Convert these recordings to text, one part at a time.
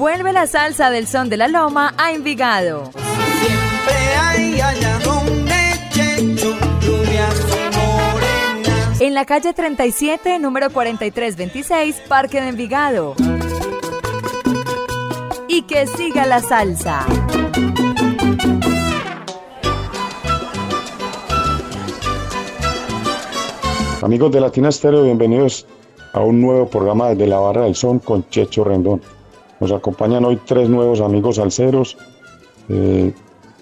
Vuelve la salsa del son de la loma a Envigado. Siempre hay allá donde Checho, rubias y morenas. En la calle 37, número 4326, Parque de Envigado. Y que siga la salsa. Amigos de Latina Estéreo, bienvenidos a un nuevo programa desde la Barra del Son con Checho Rendón. Nos acompañan hoy tres nuevos amigos alceros. Eh,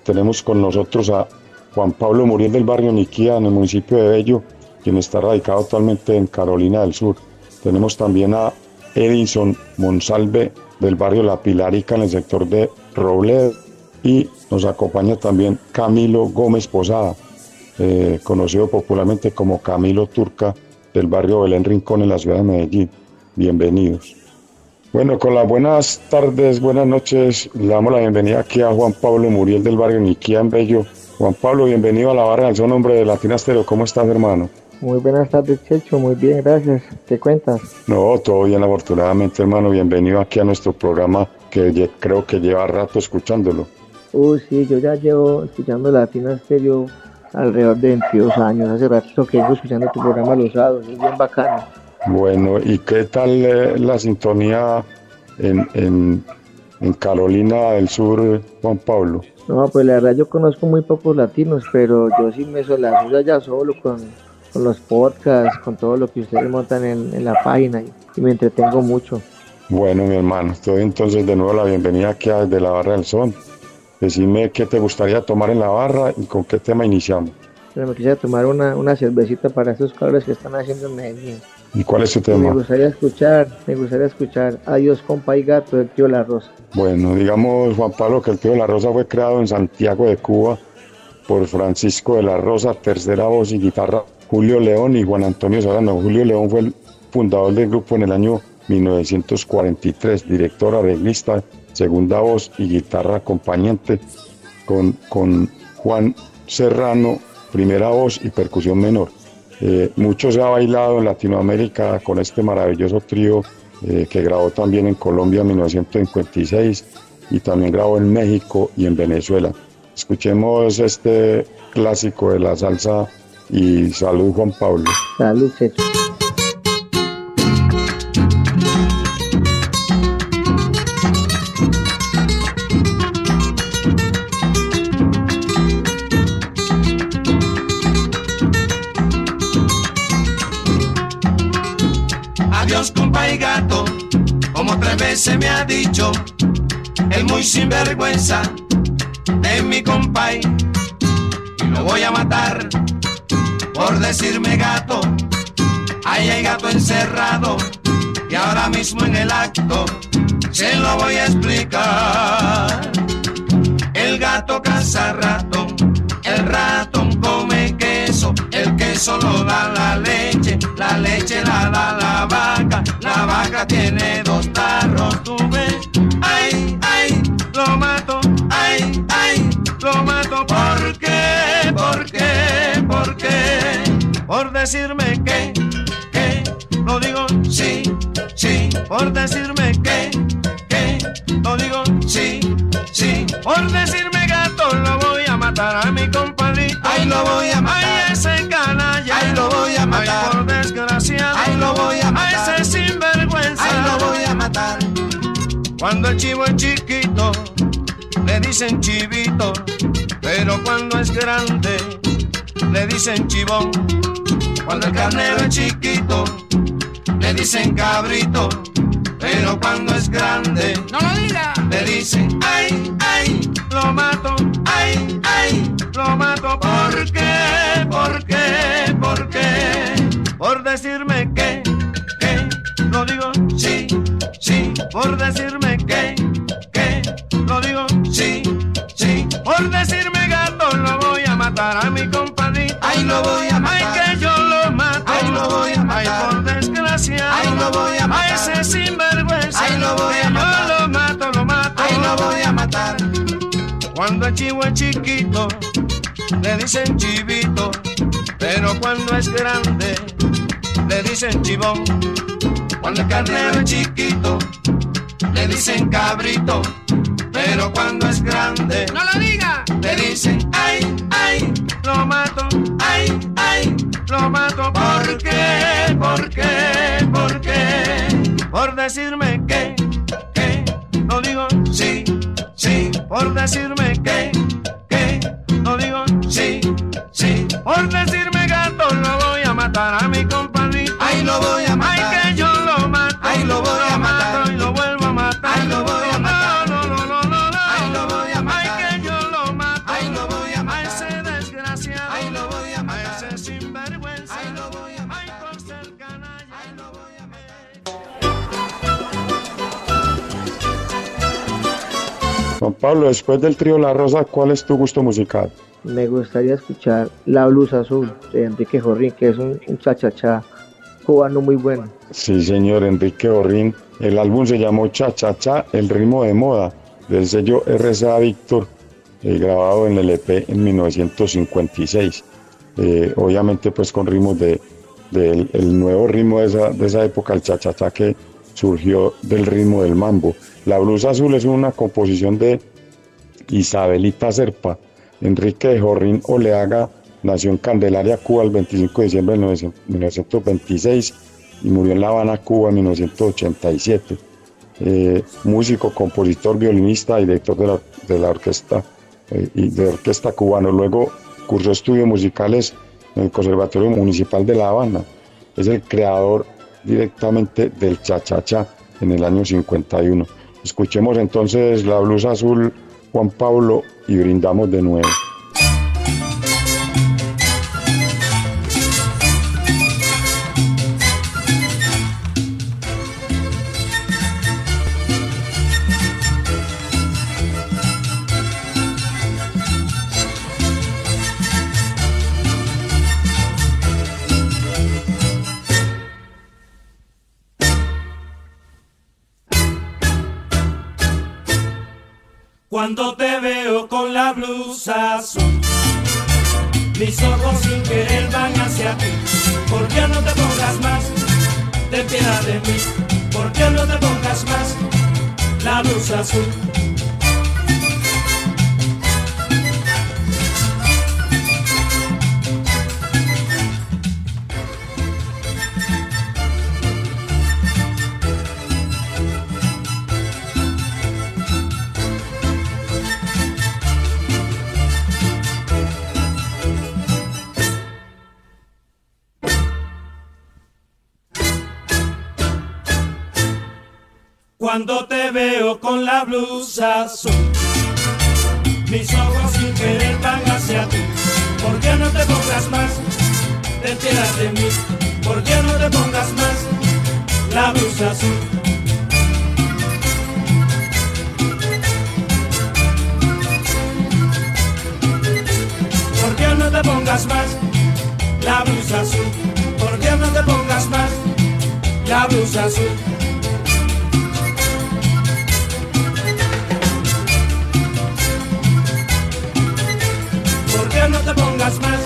tenemos con nosotros a Juan Pablo Muriel del barrio Niquía, en el municipio de Bello, quien está radicado actualmente en Carolina del Sur. Tenemos también a Edison Monsalve del barrio La Pilarica, en el sector de Robledo. Y nos acompaña también Camilo Gómez Posada, eh, conocido popularmente como Camilo Turca, del barrio Belén Rincón, en la ciudad de Medellín. Bienvenidos. Bueno, con las buenas tardes, buenas noches, le damos la bienvenida aquí a Juan Pablo Muriel del barrio Niquía en Bello. Juan Pablo, bienvenido a la barra del son hombre de Latina Estéreo. ¿Cómo estás, hermano? Muy buenas tardes, Checho. Muy bien, gracias. ¿Qué cuentas? No, todo bien, afortunadamente, hermano. Bienvenido aquí a nuestro programa que creo que lleva rato escuchándolo. Uy, sí, yo ya llevo escuchando Latina Estéreo alrededor de 22 años. Hace rato que vengo escuchando tu programa Los Sábados. Es bien bacano. Bueno, ¿y qué tal eh, la sintonía en, en, en Carolina del Sur, Juan Pablo? No, pues la verdad yo conozco muy pocos latinos, pero yo sí me la suya ya solo con, con los podcasts, con todo lo que ustedes montan en, en la página y, y me entretengo mucho. Bueno, mi hermano, te doy entonces de nuevo la bienvenida aquí a desde la Barra del Son. Decime qué te gustaría tomar en la barra y con qué tema iniciamos. Pero me quisiera tomar una, una cervecita para esos cabros que están haciendo en Medellín. ¿Y cuál es tu Y me tema? gustaría escuchar, me gustaría escuchar Adiós compa y gato del tío La Rosa. Bueno, digamos, Juan Pablo, que el tío la Rosa fue creado en Santiago de Cuba por Francisco de la Rosa, tercera voz y guitarra, Julio León y Juan Antonio Solano. Julio León fue el fundador del grupo en el año 1943, director, arreglista, segunda voz y guitarra acompañante, con, con Juan Serrano, primera voz y percusión menor. Eh, mucho se ha bailado en Latinoamérica con este maravilloso trío eh, que grabó también en Colombia en 1956 y también grabó en México y en Venezuela. Escuchemos este clásico de la salsa y salud Juan Pablo. Salud. Gato, como tres veces me ha dicho, el muy sinvergüenza de mi compay. Y lo voy a matar por decirme gato. Ahí hay gato encerrado y ahora mismo en el acto se lo voy a explicar. El gato caza ratón, el ratón come queso, el queso lo da la leche, la leche la da la vaca, la vaca tiene dos tarros, tú ves. Ay, ay, lo mato, ay, ay, lo mato, ¿por qué? ¿Por qué? ¿Por qué? Por decirme que, que, lo digo sí, sí, por decirme que, que, lo digo sí, sí, por decirme gato lo voy a matar a mi compadrito. Ay, lo voy a matar. Matar. Cuando el chivo es chiquito, le dicen chivito, pero cuando es grande, le dicen chivón. Cuando el carnero es chiquito, le dicen cabrito, pero cuando es grande, No lo diga. le dice, ay, ay, lo mato, ay, ay, lo mato. ¿Por qué? ¿Por qué? ¿Por qué? Por decirme que, que, lo digo, sí, sí, por decirme que, que, lo digo, sí, sí, por decirme gato, lo voy a matar a mi compadrito. Ay, lo voy a matar. Ay, que yo lo mato. Ay, lo voy a matar. Ay, por desgracia. Ay, lo voy a matar. A ese sinvergüenza. Ay, lo voy a matar. Yo lo mato, lo mato. Ay, lo voy a matar. Cuando el chivo es chiquito, le dicen chivito, pero cuando es grande, le dicen chivón. Cuando el carnero es chiquito, le dicen cabrito, pero cuando es grande, ¡No lo diga! le dicen ay, ay, lo mato, ay, ay, lo mato. ¿Por qué? ¿Por qué? ¿Por qué? Por decirme que, que, lo digo, sí, sí, por decirme que, que, lo digo, sí, sí, por decirme gato, lo voy a matar a mi compadrito. Ay, lo voy a matar. Ay, Pablo, después del trío La Rosa, ¿cuál es tu gusto musical? Me gustaría escuchar La Blusa Azul de Enrique Jorrín, que es un, un cha-cha-cha cubano muy bueno. Sí, señor Enrique Orrín. El álbum se llamó Cha Cha Cha, el ritmo de moda, del sello RCA Víctor, eh, grabado en el EP en 1956. Eh, obviamente, pues con ritmos de, del el nuevo ritmo de esa, de esa época, el Cha Cha Cha, que surgió del ritmo del mambo. La blusa azul es una composición de Isabelita Serpa. Enrique de Jorrín Oleaga nació en Candelaria, Cuba, el 25 de diciembre de 1926 y murió en La Habana, Cuba, en 1987. Eh, músico, compositor, violinista y director de la, de la orquesta eh, y de orquesta cubano. Luego cursó estudios musicales en el Conservatorio Municipal de La Habana. Es el creador directamente del cha-cha-cha en el año 51. Escuchemos entonces la blusa azul Juan Pablo y brindamos de nuevo. Azul, mis ojos sin querer van hacia ti. ¿Por qué no te pongas más? Ten piedad de mí. ¿Por qué no te pongas más? La blusa azul. Cuando te veo con la blusa azul, mis ojos sin querer van hacia ti. ¿Por qué no te pongas más? Piedad de mí. ¿Por qué no te pongas más? La blusa azul. ¿Por qué no te pongas más? La blusa azul. ¿Por qué no te pongas más? La blusa azul. ¿Por qué no te pongas más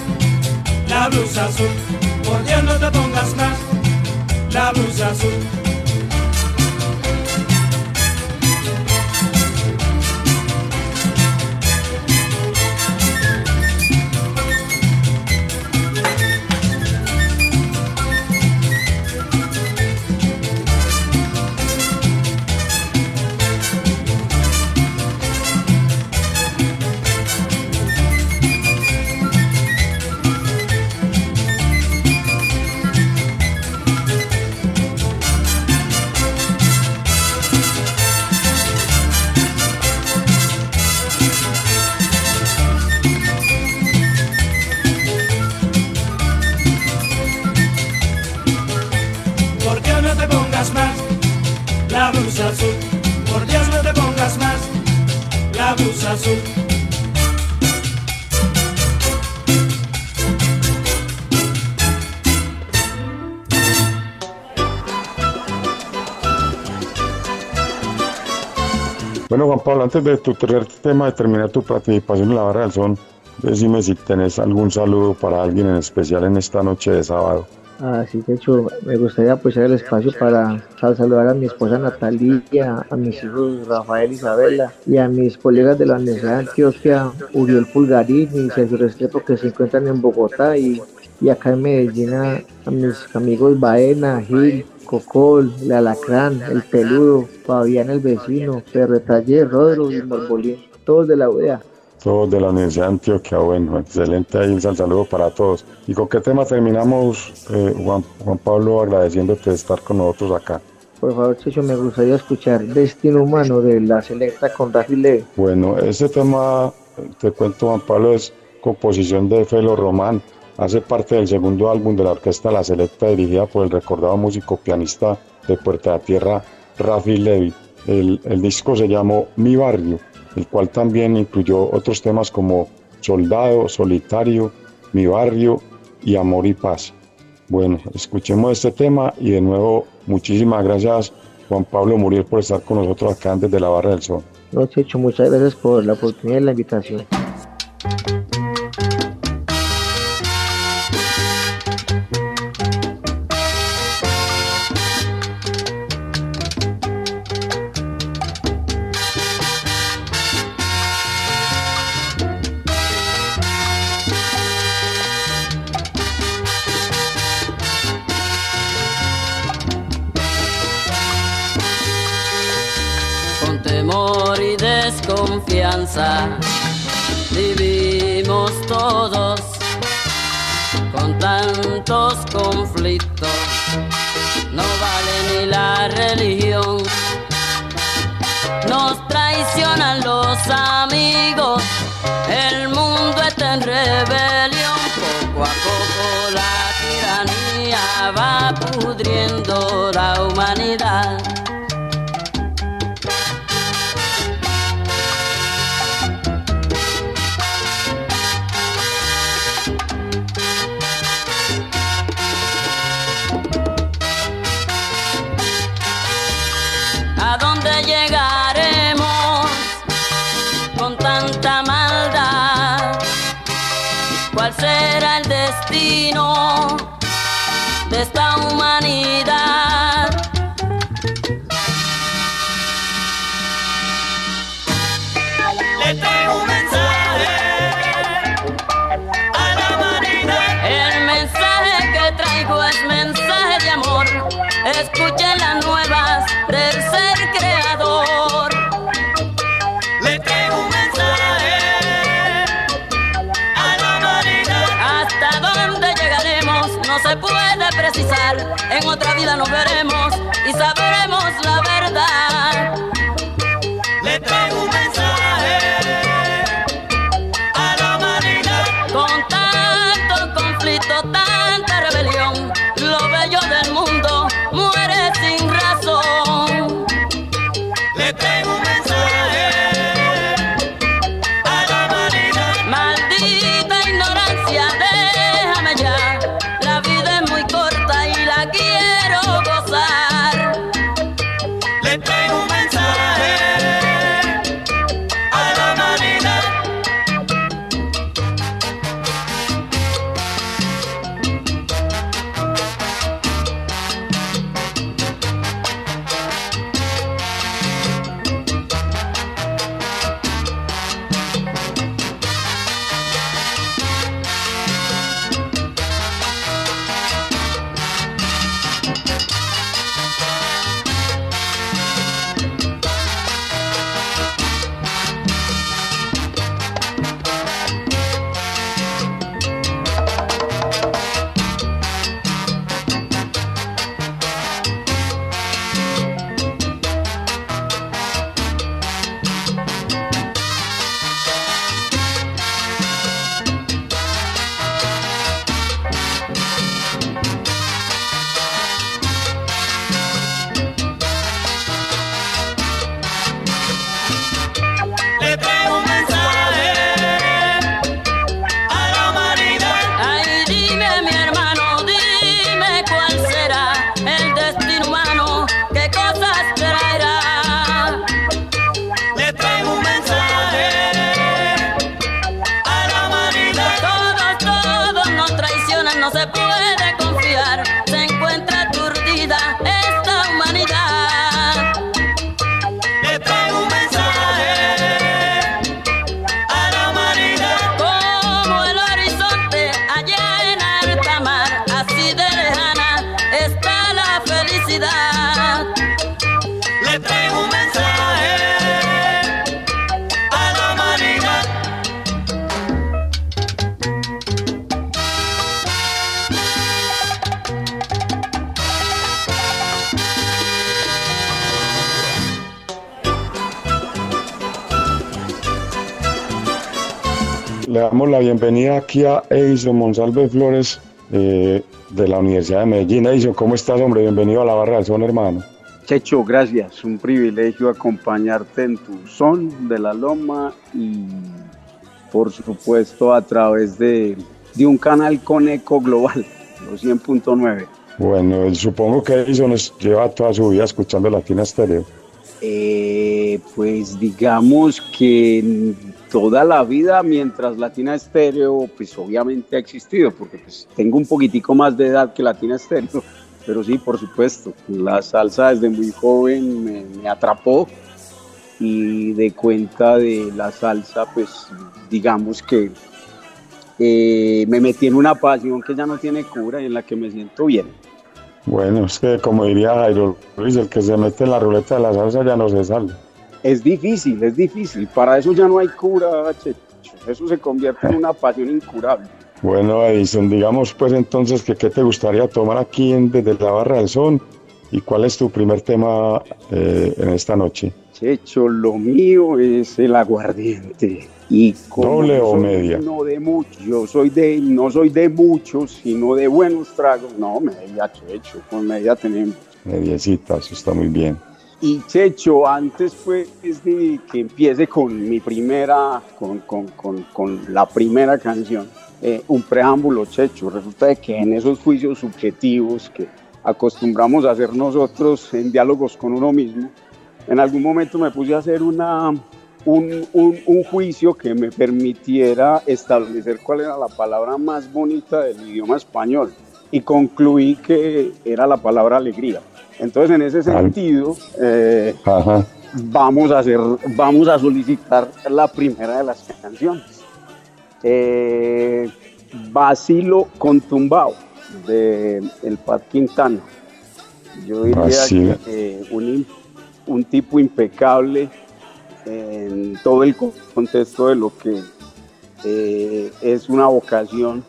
la blusa azul? ¿Por qué no te pongas más la blusa azul? Juan Pablo, antes de tu tercer tema, de terminar tu participación en la Barra del Son, decime si tenés algún saludo para alguien en especial en esta noche de sábado. Así de hecho, me gustaría aprovechar el espacio para saludar a mi esposa Natalia, a mis hijos Rafael y Isabela y a mis colegas de la Universidad de Antioquia, Uriel Pulgarín y Sergio Restrepo que se encuentran en Bogotá y, y acá en Medellín a, a mis amigos Baena, Gil, Cocol, el Alacrán, el Peludo, Fabián el Vecino, Perro Taller, Rodro y Morbolín, todos de la UDEA. Todos de la Universidad de Antioquia, bueno, excelente ahí un saludo para todos. ¿Y con qué tema terminamos, eh, Juan, Juan Pablo, agradeciéndote de estar con nosotros acá? Por favor, Checho, me gustaría escuchar Destino Humano de la Selecta con Leve. Bueno, ese tema, te cuento, Juan Pablo, es composición de Felo Román. Hace parte del segundo álbum de la orquesta La Selecta, dirigida por el recordado músico pianista de Puerta de Tierra, Rafi Levy. El, disco se llamó Mi Barrio, el cual también incluyó otros temas como Soldado, Solitario, Mi Barrio y Amor y Paz. Bueno, escuchemos este tema y de nuevo muchísimas gracias Juan Pablo Muriel por estar con nosotros acá desde la Barra del Sol. No, Checho, muchas gracias por la oportunidad y la invitación. Vivimos todos con tantos conflictos. No vale ni la religión En otra vida nos veremos y sabremos la verdad. Damos la bienvenida aquí a Edison Monsalve Flores eh, de la Universidad de Medellín. Edison, ¿cómo estás, hombre? Bienvenido a la Barra del Son, hermano. Checho, gracias. Un privilegio acompañarte en tu son de la loma y por supuesto a través de, de un canal con eco global, los 100.9. Bueno, supongo que Edison lleva toda su vida escuchando Latina Stereo. Eh, pues digamos que toda la vida mientras Latina Estéreo pues obviamente ha existido porque pues tengo un poquitico más de edad que Latina Estéreo pero sí por supuesto la salsa desde muy joven me, atrapó y de cuenta de la salsa pues digamos que eh, me metí en una pasión que ya no tiene cura y en la que me siento bien Bueno, es que como diría Jairo Luis, el que se mete en la ruleta de la salsa ya no se sale. Es difícil, es difícil. Para eso ya no hay cura, Checho. Eso se convierte en una pasión incurable. Bueno, Edison, digamos pues entonces que qué te gustaría tomar aquí en- desde la Barra del Son y cuál es tu primer tema eh, en esta noche. Checho, lo mío es el aguardiente. Y como ¿Doble o media? No de muchos, yo soy de, no soy de muchos, sino de buenos tragos. No, media, Checho, con media tenemos. Mediecita, eso está muy bien. Y Checho, antes pues de que empiece con mi primera, con, con, con, con la primera canción, eh, un preámbulo, Checho. Resulta de que en esos juicios subjetivos que acostumbramos a hacer nosotros en diálogos con uno mismo, en algún momento me puse a hacer una, un, un, un juicio que me permitiera establecer cuál era la palabra más bonita del idioma español y concluí que era la palabra alegría. Entonces, en ese sentido, eh, vamos a hacer, vamos a solicitar la primera de las canciones. Eh, Basilo con Tumbao de El Pat Quintana. Yo diría Basilo. que eh, un, un tipo impecable en todo el co- contexto de lo que eh, es una vocación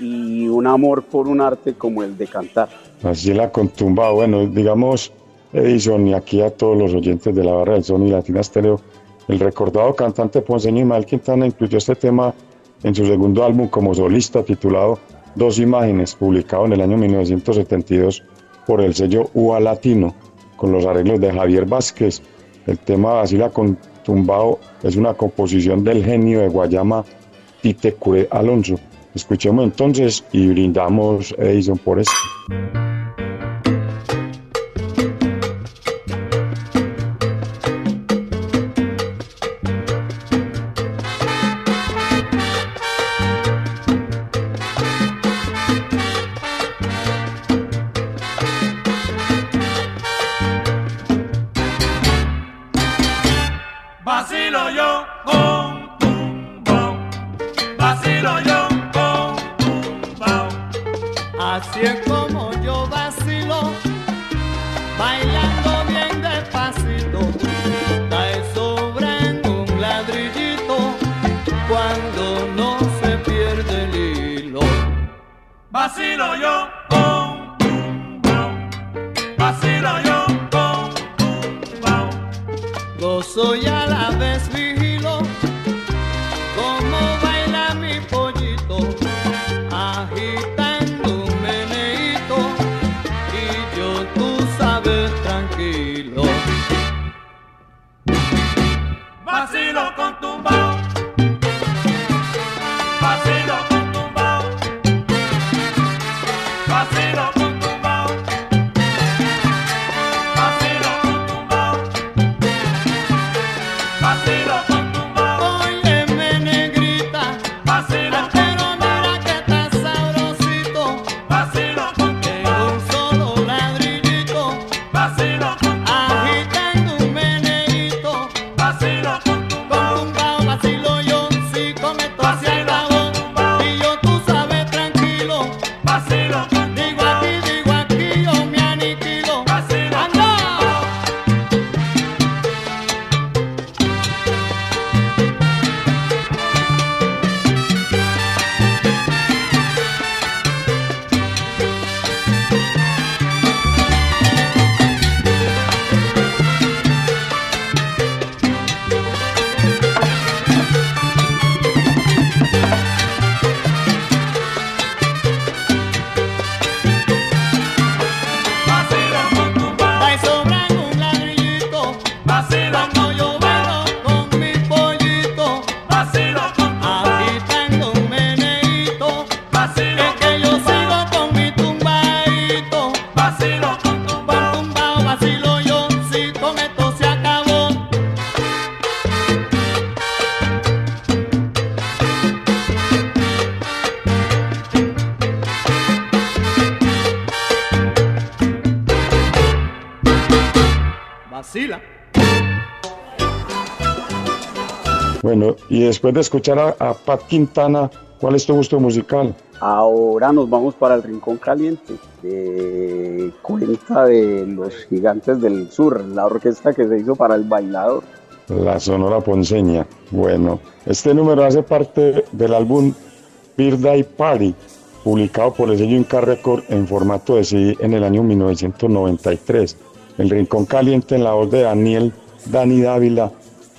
y un amor por un arte como el de cantar. Así la contumba. Bueno, digamos, Edison, y aquí a todos los oyentes de la Barra del Son y Latina Stereo, el recordado cantante ponceño Ismael Quintana incluyó este tema en su segundo álbum como solista titulado Dos Imágenes, publicado en el año 1972 por el sello UA Latino, con los arreglos de Javier Vázquez. El tema Basila con Tumbao es una composición del genio de Guayama Tite Curé Alonso. Escuchemos entonces y brindamos Edison por esto. Así es como yo vacilo, bailando bien despacito, cae sobre en un ladrillito cuando no se pierde el hilo. Vacilo yo con tumbao, vacilo yo con tumbao. Gozo y a la vez Vacilo con y después de escuchar a, a Pat Quintana, ¿cuál es tu gusto musical? Ahora nos vamos para el Rincón Caliente, que cuenta de los gigantes del sur, la orquesta que se hizo para el bailador. La Sonora Ponceña. Bueno, este número hace parte del álbum Birthday Party, publicado por el sello Inca Record en formato de CD en el año 1993. El Rincón Caliente en la voz de Daniel Dani Dávila,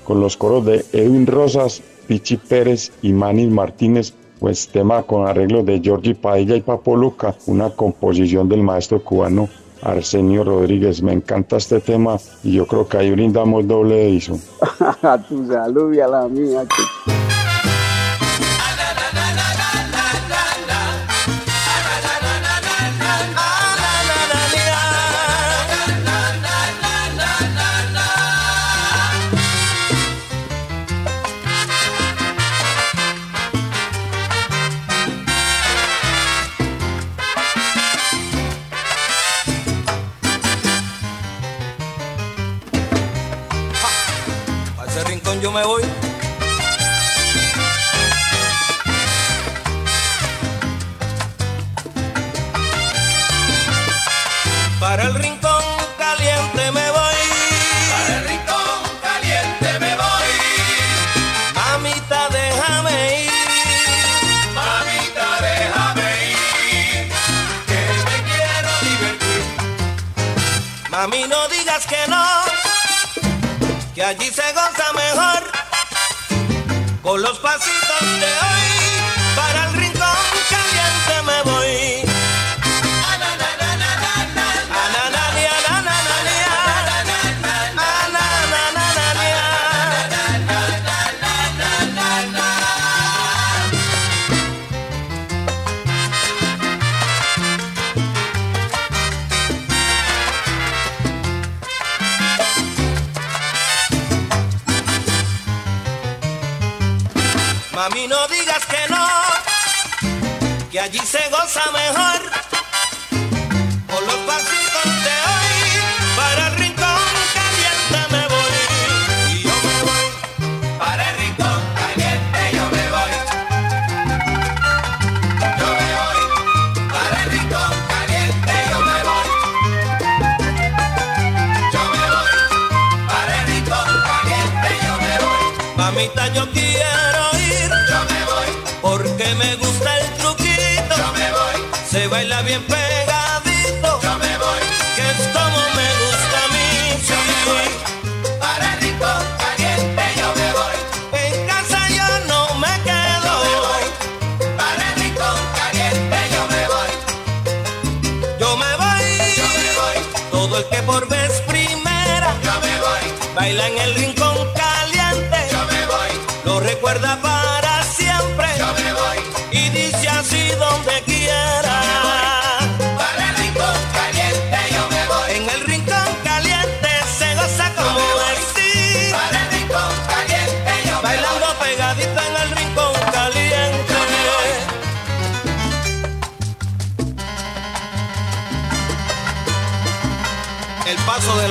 con los coros de Edwin Rosas, Pichi Pérez y Manis Martínez, pues tema con arreglos de Giorgi Padilla y Papo Luca, una composición del maestro cubano Arsenio Rodríguez. Me encanta este tema y yo creo que ahí brindamos doble de. A tu salud y a la mía. que- Yo me voy. Para el rincón caliente me voy. Para el rincón caliente me voy. Mamita, déjame ir. Mamita, déjame ir. Que me quiero divertir. Mami, no digas que no que allí se goza con los pasitos de goza mejor. Baila bien.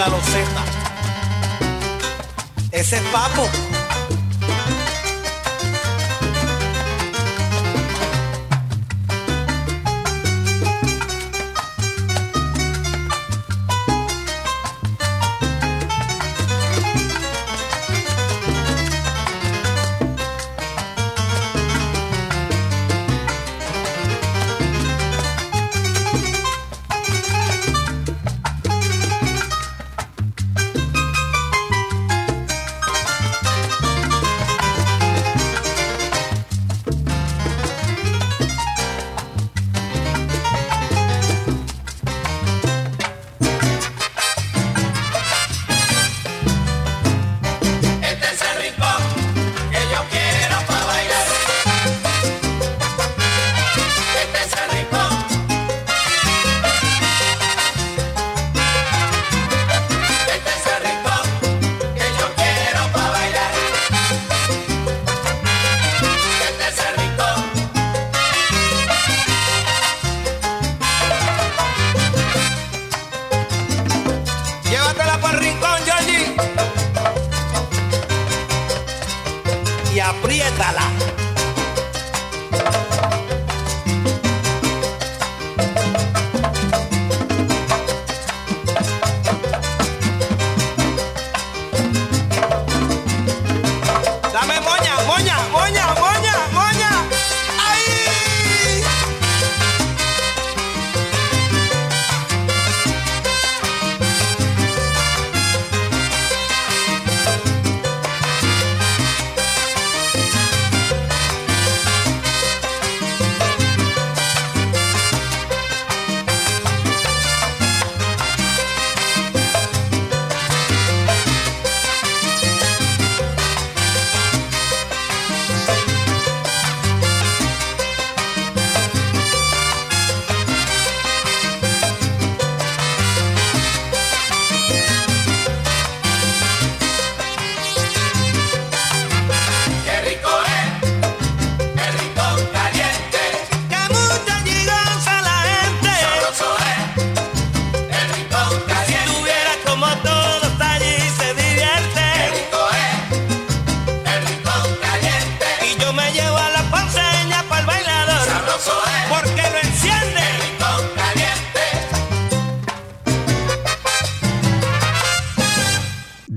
La loseta. Ese es papo.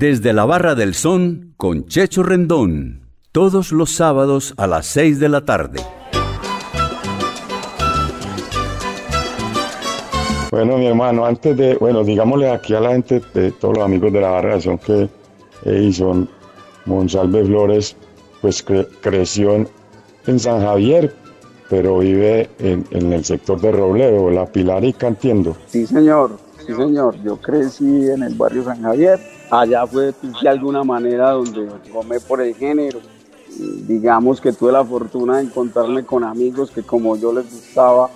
Desde la Barra del Son con Checho Rendón. Todos los sábados a las 6 de la tarde. Bueno, mi hermano, antes de, bueno, digámosle aquí a la gente, de todos los amigos de la barra de son que Edison Monsalve Flores, pues cre- creció en, en San Javier, pero vive en, en el sector de Robledo, La Pilarica, entiendo. Sí, señor, sí, señor. Yo crecí en el barrio San Javier. Allá fue de alguna manera donde tomé por el género. Y Digamos que tuve la fortuna de encontrarme con amigos que como yo les gustaba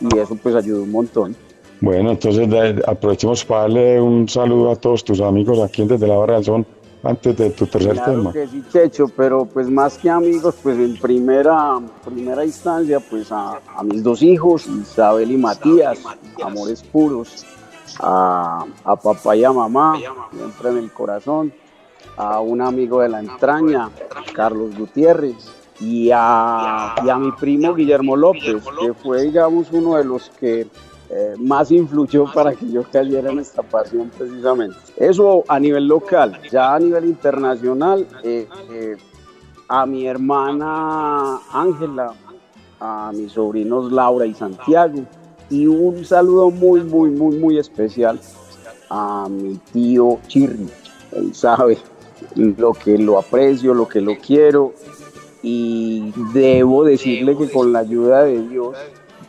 y eso pues ayudó un montón. Bueno, entonces aprovechemos para darle un saludo a todos tus amigos aquí en desde la barra del son, antes de tu tercer Claro tema. que sí, Checho, pero pues más que amigos, pues en primera, primera instancia, pues a, a mis dos hijos, Isabel y Matías, amores puros, a, papá y a mamá, siempre en el corazón, a un amigo de la entraña, Carlos Gutiérrez, y a, y a mi primo Guillermo López, que fue, digamos, uno de los que eh, más influyó para que yo cayera en esta pasión precisamente. Eso a nivel local, ya a nivel internacional, eh, eh, a mi hermana Ángela, a mis sobrinos Laura y Santiago, y un saludo muy, muy, muy, muy especial a mi tío Chirri. Él sabe lo que lo aprecio, lo que lo quiero, y debo decirle que con la ayuda de Dios,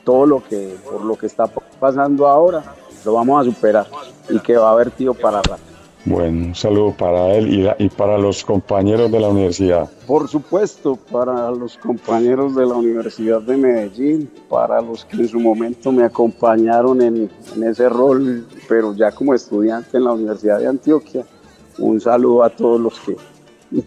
todo lo que, por lo que está pasando ahora, lo vamos a superar y que va a haber tío para rato. Bueno, un saludo para él y, la- y para los compañeros de la universidad. Por supuesto, para los compañeros de la Universidad de Medellín, para los que en su momento me acompañaron en, en ese rol, pero ya como estudiante en la Universidad de Antioquia, un saludo a todos los que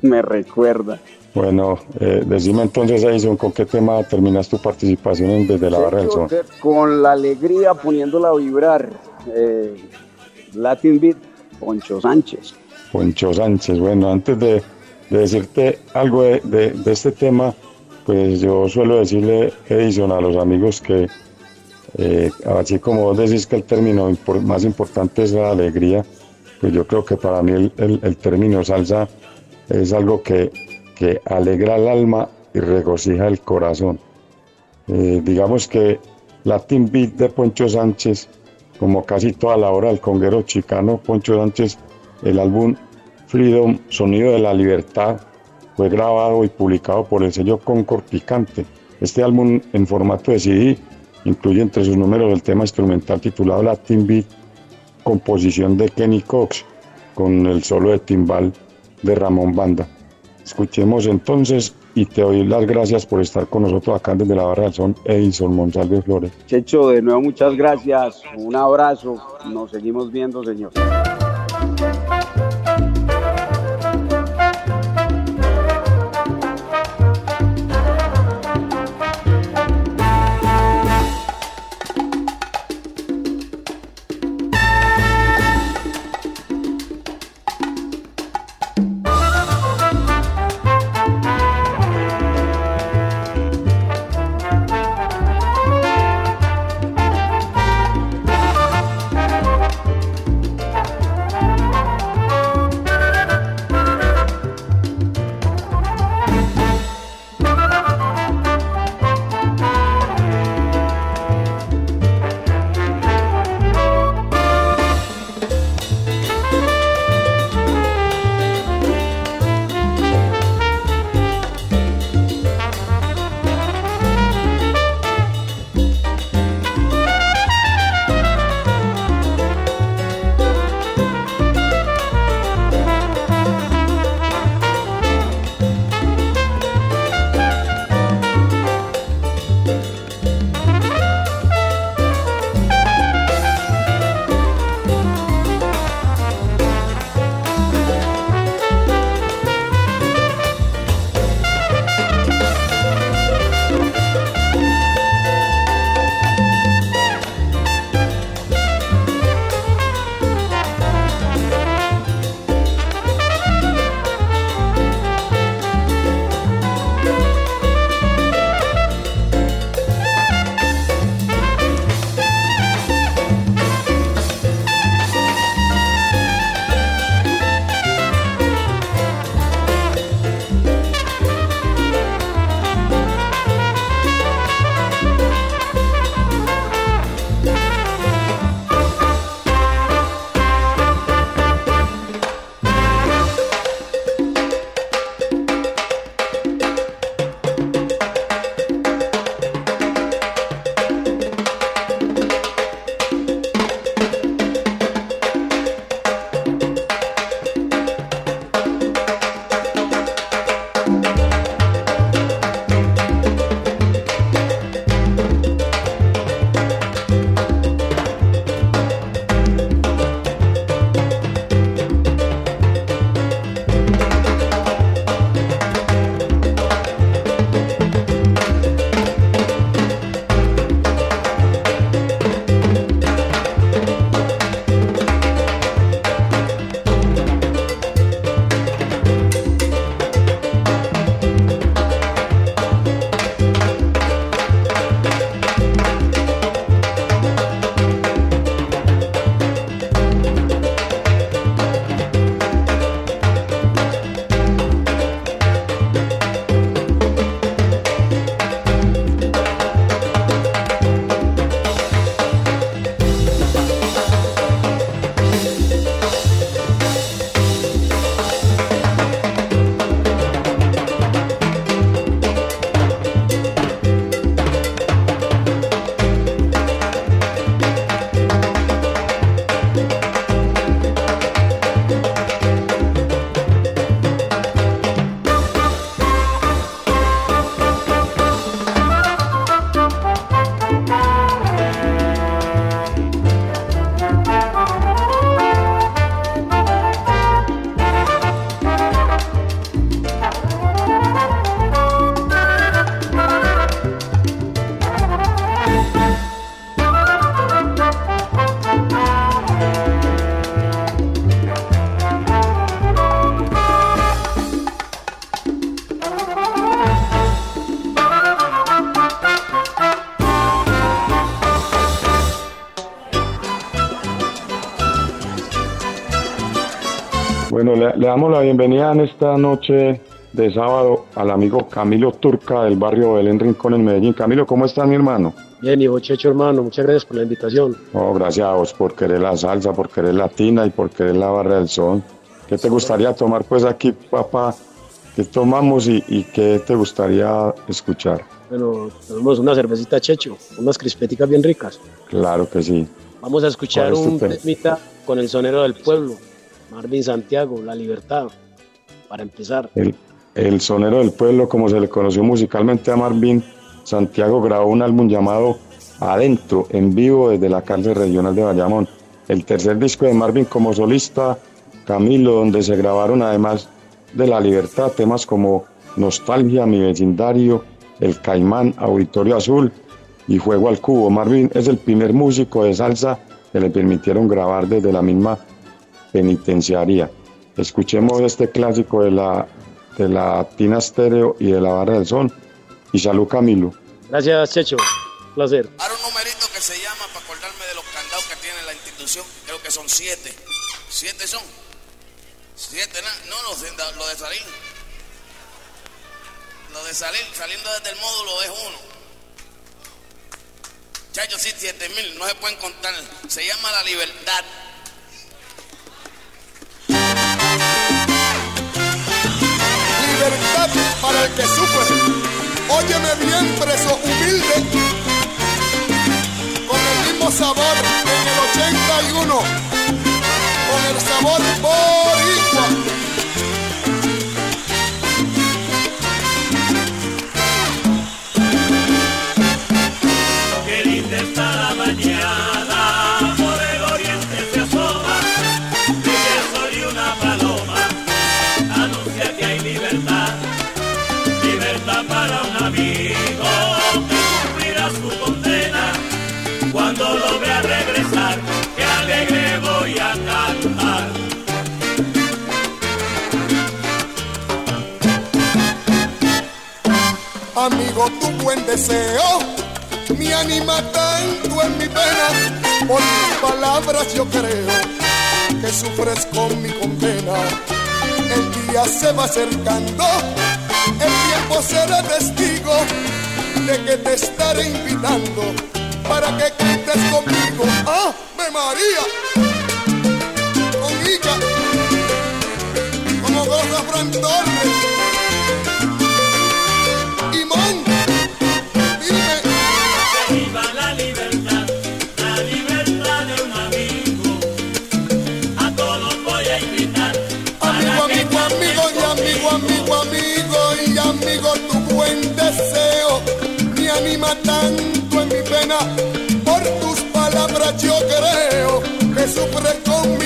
me recuerdan. Bueno, eh, decime entonces, Edison, ¿con qué tema terminas tu participación en desde la barra del son? Con la alegría poniéndola a vibrar, eh, Latin Beat, Poncho Sánchez. Poncho Sánchez. Bueno, antes de, de decirte algo de, este tema, pues yo suelo decirle, Edison, a los amigos que, eh, así como vos decís que el término más importante es la alegría, pues yo creo que para mí el, término salsa es algo que, alegra el alma y regocija el corazón. Eh, digamos que Latin Beat de Poncho Sánchez, como casi toda la obra del conguero chicano Poncho Sánchez, el álbum Freedom, Sonido de la Libertad, fue grabado y publicado por el sello Concord Picante. Este álbum en formato de CD incluye entre sus números el tema instrumental titulado Latin Beat, composición de Kenny Cox, con el solo de timbal de Ramón Banda. Escuchemos entonces y te doy las gracias por estar con nosotros acá desde la Barra del Son, Edison Monsalve Flores. Checho, de nuevo muchas gracias, un abrazo, nos seguimos viendo, señor. Le, le damos la bienvenida en esta noche de sábado al amigo Camilo Turca del barrio Belén Rincón en Medellín. Camilo, ¿cómo estás, mi hermano? Bien, y vos, Checho, hermano, muchas gracias por la invitación. Oh, gracias a vos por querer la salsa, por querer latina y por querer la barra del son. ¿Qué te gustaría tomar pues aquí, papá? ¿Qué tomamos y, y qué te gustaría escuchar? Bueno, tenemos una cervecita Checho, unas crispeticas bien ricas. Claro que sí. Vamos a escuchar ¿Cuál es tu un temita con el sonero del pueblo, Marvin Santiago, La Libertad, para empezar. El, el sonero del pueblo, como se le conoció musicalmente a Marvin, Santiago grabó un álbum llamado Adentro, en vivo desde la cárcel regional de Bayamón. El tercer disco de Marvin como solista, Camilo, donde se grabaron además de La Libertad temas como Nostalgia, Mi Vecindario, El Caimán, Auditorio Azul y Juego al Cubo. Marvin es el primer músico de salsa que le permitieron grabar desde la misma penitenciaría. Escuchemos este clásico de la, de la Tina Stereo y de la Barra del Son. Y salud Camilo. Gracias, Checho. Un placer. Ahora un numerito que se llama, para acordarme de los candados que tiene la institución, creo que son siete. ¿Siete son? ¿Siete? No, no, sí, da- lo de salir. Lo de salir, saliendo desde el módulo es uno. Chacho, sí, siete mil, no se pueden contar. Se llama la. Libertad que sufre. Óyeme bien, preso humilde. Con el mismo sabor en el 81. Con el sabor boricua. Deseo me anima tanto en mi pena. Por tus palabras yo creo que sufres con mi condena. El día se va acercando, el tiempo será testigo de que te estaré invitando para que cantes conmigo. ¡Ave María! Con ella, como goza Fran Torres. Tanto en mi pena. Por tus palabras yo creo que sufres con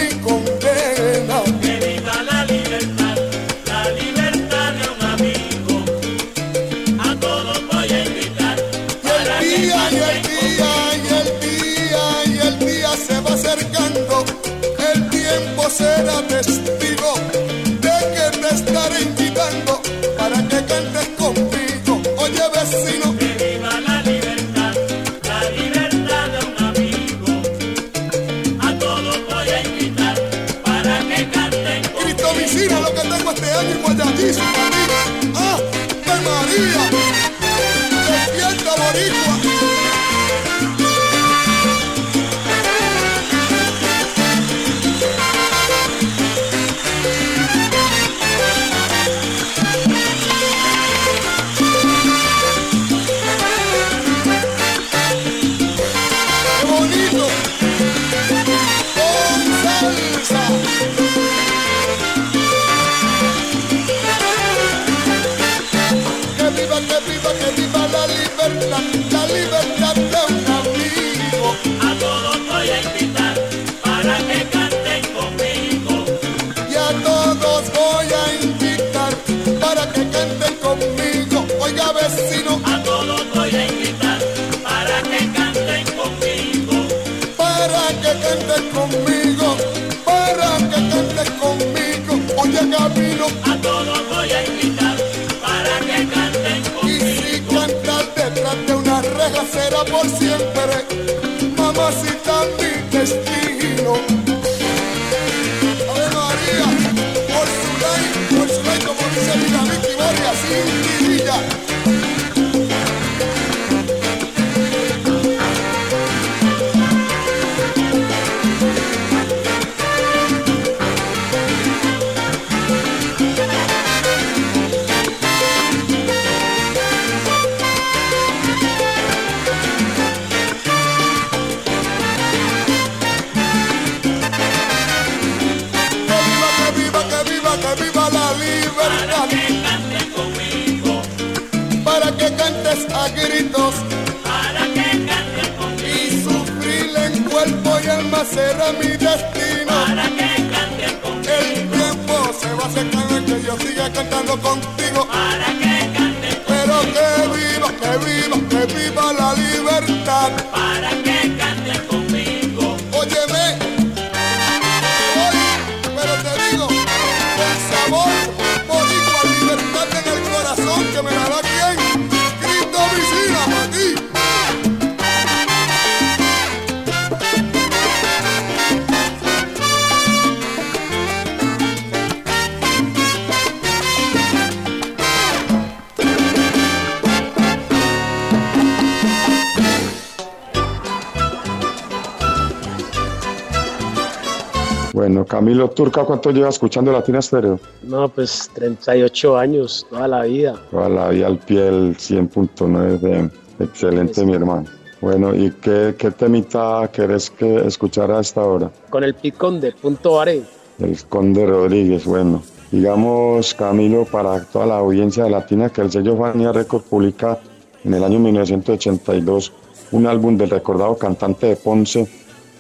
dice Dinamita y Camilo Turca, ¿cuánto lleva escuchando Latina Stereo? No, pues 38 años, toda la vida. Toda la vida al pie del 100.9 de Excelente, mi hermano. Bueno, ¿y qué, qué temita querés que escuchar a esta hora? Con el picón de Punto Baré. El Conde Rodríguez, bueno. Digamos, Camilo, para toda la audiencia de Latina, que el sello Fania Record publica en el año 1982 un álbum del recordado cantante de Ponce,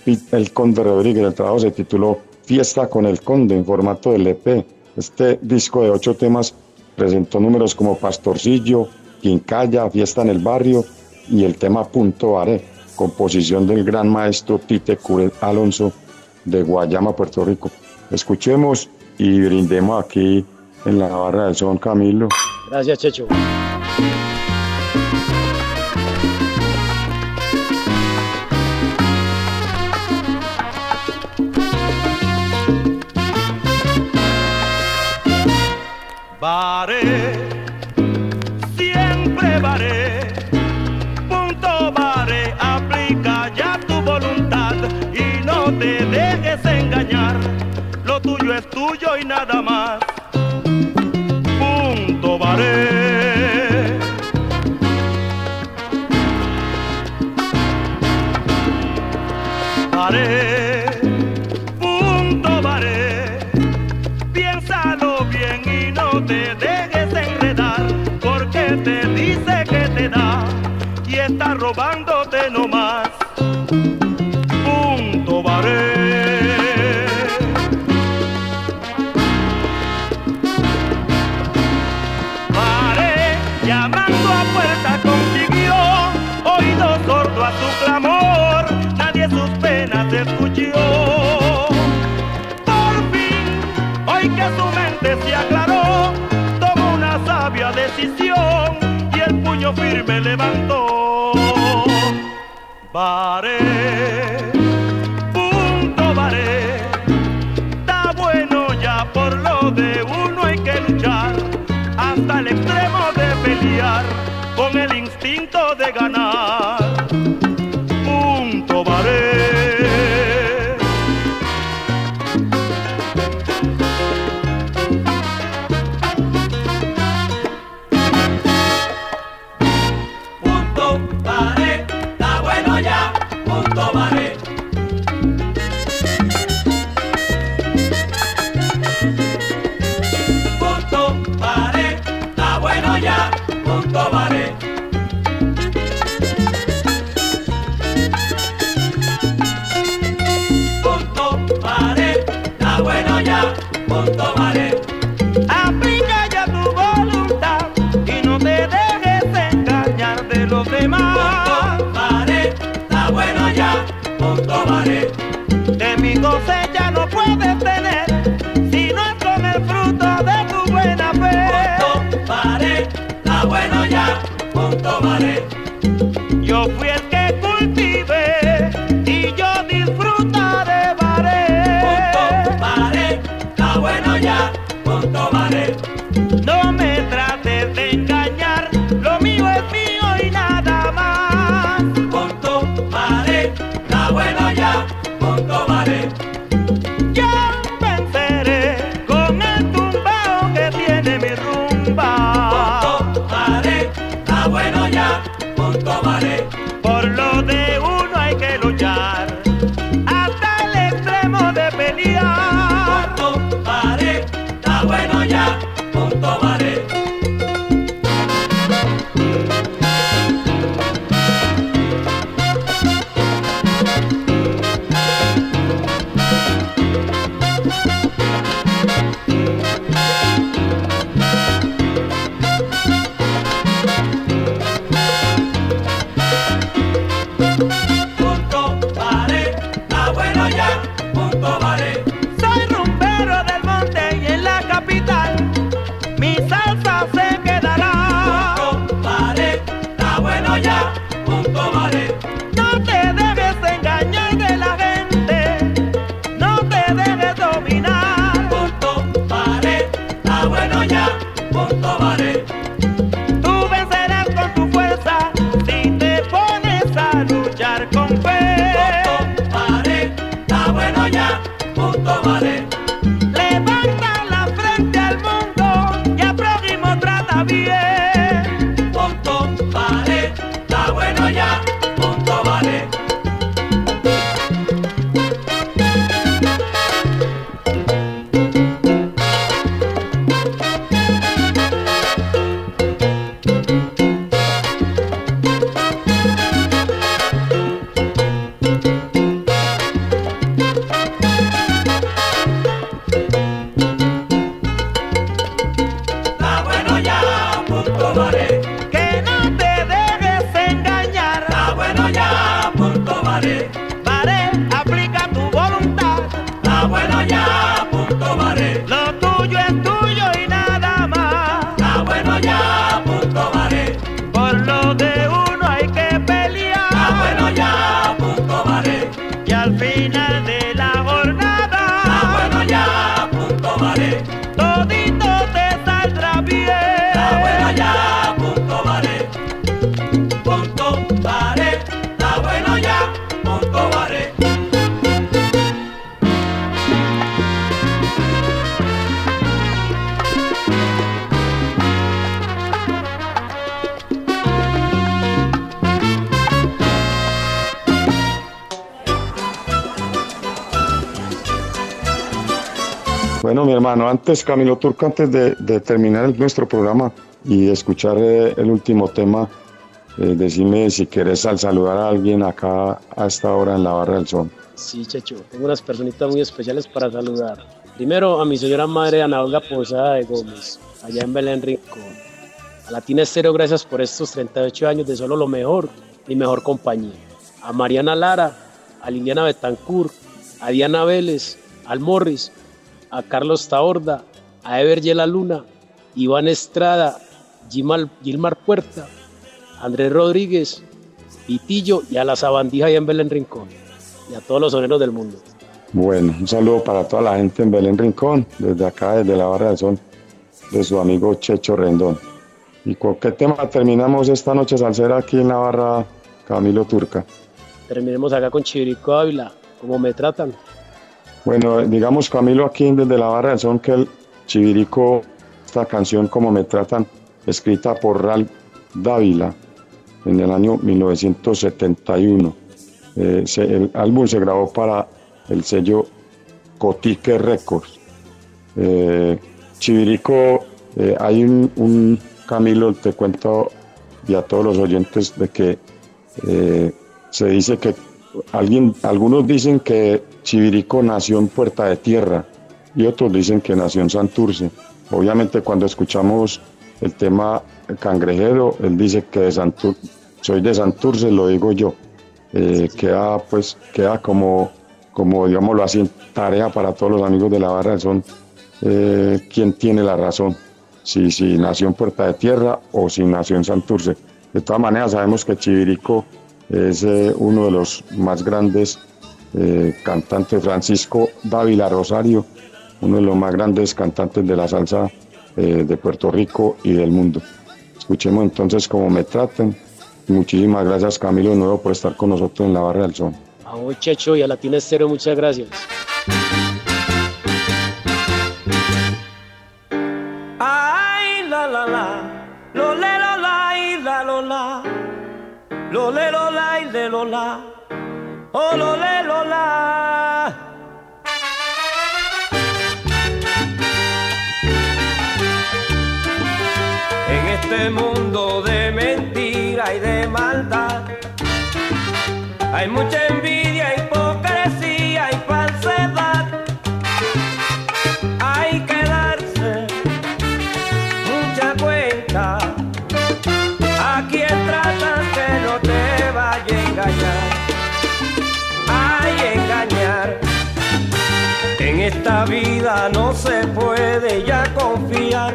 El Conde Rodríguez. El trabajo se tituló Fiesta con el Conde en formato de LP. Este disco de ocho temas presentó números como Pastorcillo, Quincalla, Fiesta en el Barrio y el tema Punto Baré, composición del gran maestro Tite Curel Alonso de Guayama, Puerto Rico. Escuchemos y brindemos aquí en la barra del son Camilo. Gracias, Checho. Tuyo y nada más. Firme levantó. Baré, punto baré, está bueno ya por lo de uno hay que luchar hasta el extremo de pelear con el instinto de ganar. por lo punto mi hermano, antes, Camilo Turco, antes de, terminar nuestro programa y escuchar eh, el último tema, eh, decime si quieres al saludar a alguien acá a esta hora en la Barra del Sol. Sí, Checho, tengo unas personitas muy especiales para saludar. Primero a mi señora madre Ana Olga Posada de Gómez, allá en Belén Rincón. A Latina Estéreo, gracias por estos 38 años de solo lo mejor, mi mejor compañía. A Mariana Lara, a Liliana Betancourt, a Diana Vélez, al Morris, a Carlos Taorda, a Ever Yela Luna, Iván Estrada, Gilmar Puerta, Andrés Rodríguez, Pitillo y a la Sabandija allá en Belén Rincón. Y a todos los soneros del mundo. Bueno, un saludo para toda la gente en Belén Rincón, desde acá, desde la Barra del Sol, de su amigo Checho Rendón. ¿Y con qué tema terminamos esta noche salsera aquí en la Barra Camilo Turca? Terminemos acá con Chivirico Ávila, como me tratan. Bueno, digamos Camilo aquí desde la Barra del Sol que el Chivirico, esta canción como me tratan, escrita por Ralph Dávila en el año 1971. Eh, el álbum se grabó para el sello Cotique Records. Eh, Chivirico, eh, hay un, un Camilo, te cuento y a todos los oyentes de que eh, se dice que alguien, algunos dicen que Chivirico nació en Puerta de Tierra y otros dicen que nació en Santurce. Obviamente cuando escuchamos el tema cangrejero, él dice que de Santur- soy de Santurce, lo digo yo. Eh, queda pues queda como, como digámoslo así, tarea para todos los amigos de la barra son eh, quién tiene la razón, si, si nació en Puerta de Tierra o si nació en Santurce. De todas maneras sabemos que Chivirico es eh, uno de los más grandes eh, cantantes, Francisco Dávila Rosario, uno de los más grandes cantantes de la salsa eh, de Puerto Rico y del mundo. Escuchemos entonces cómo me traten. Muchísimas gracias Camilo de nuevo por estar con nosotros en la Barra del Sol. A vos, Checho, y a Latina Estéreo, muchas gracias. Ay, la la la, lo le lo la y la lo la, lo le lo la y le lo la, oh lo le lo la. este mundo de mentira y de maldad hay mucha esta vida no se puede ya confiar.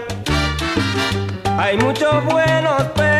Hay muchos buenos, pero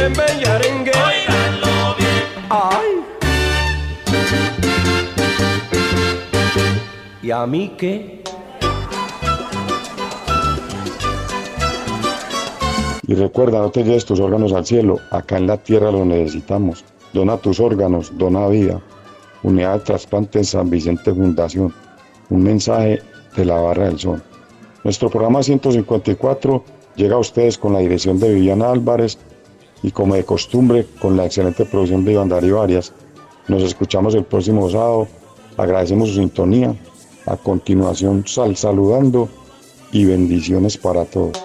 como dice bembe y arengue. Oiganlo bien. Ay. ¿Y a mí qué? Y recuerda, no te lleves tus órganos al cielo, acá en la tierra los necesitamos. Dona tus órganos, dona vida. Unidad de trasplante en San Vicente Fundación. Un mensaje de la Barra del Sol. Nuestro programa 154 llega a ustedes con la dirección de Viviana Álvarez y como de costumbre con la excelente producción de Iván Darío Arias. Nos escuchamos el próximo sábado. Agradecemos su sintonía. A continuación, sal saludando y bendiciones para todos.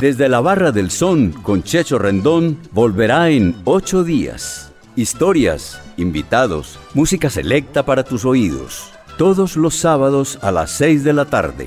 Desde la Barra del Son con Checho Rendón volverá en ocho días. Historias, invitados, música selecta para tus oídos. Todos los sábados a las 6 de la tarde.